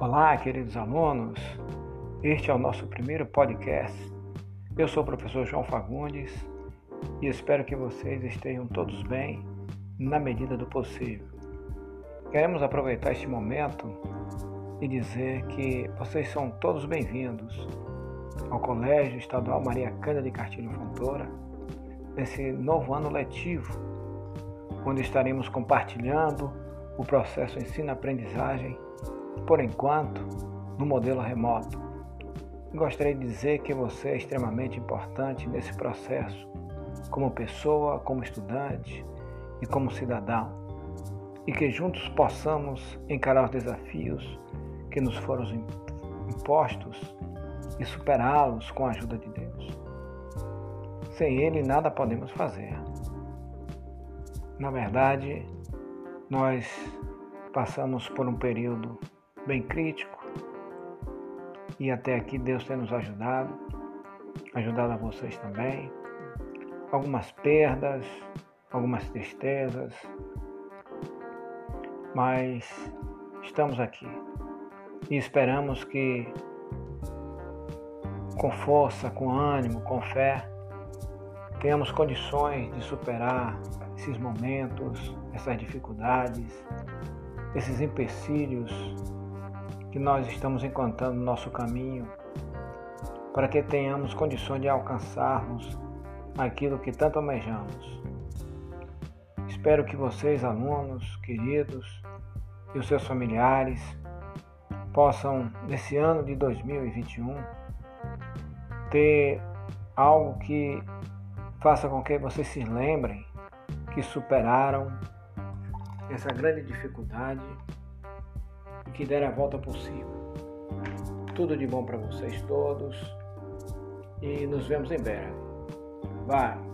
Olá, queridos alunos. Este é o nosso primeiro podcast. Eu sou o professor João Fagundes e espero que vocês estejam todos bem na medida do possível. Queremos aproveitar este momento e dizer que vocês são todos bem-vindos ao Colégio Estadual Maria Cândida de Castilho Fontoura nesse novo ano letivo, onde estaremos compartilhando o processo ensino-aprendizagem por enquanto, no modelo remoto. Gostaria de dizer que você é extremamente importante nesse processo, como pessoa, como estudante e como cidadão, e que juntos possamos encarar os desafios que nos foram impostos e superá-los com a ajuda de Deus. Sem Ele, nada podemos fazer. Na verdade, nós passamos por um período bem crítico. E até aqui Deus tem nos ajudado, ajudado a vocês também. Algumas perdas, algumas tristezas, mas estamos aqui e esperamos que com força, com ânimo, com fé, tenhamos condições de superar esses momentos, essas dificuldades, esses empecilhos que nós estamos encontrando no nosso caminho, para que tenhamos condições de alcançarmos aquilo que tanto almejamos. Espero que vocês, alunos queridos, e os seus familiares possam, nesse ano de 2021, ter algo que faça com que vocês se lembrem que superaram essa grande dificuldade que der a volta por cima. Tudo de bom para vocês todos e nos vemos em breve. Vai!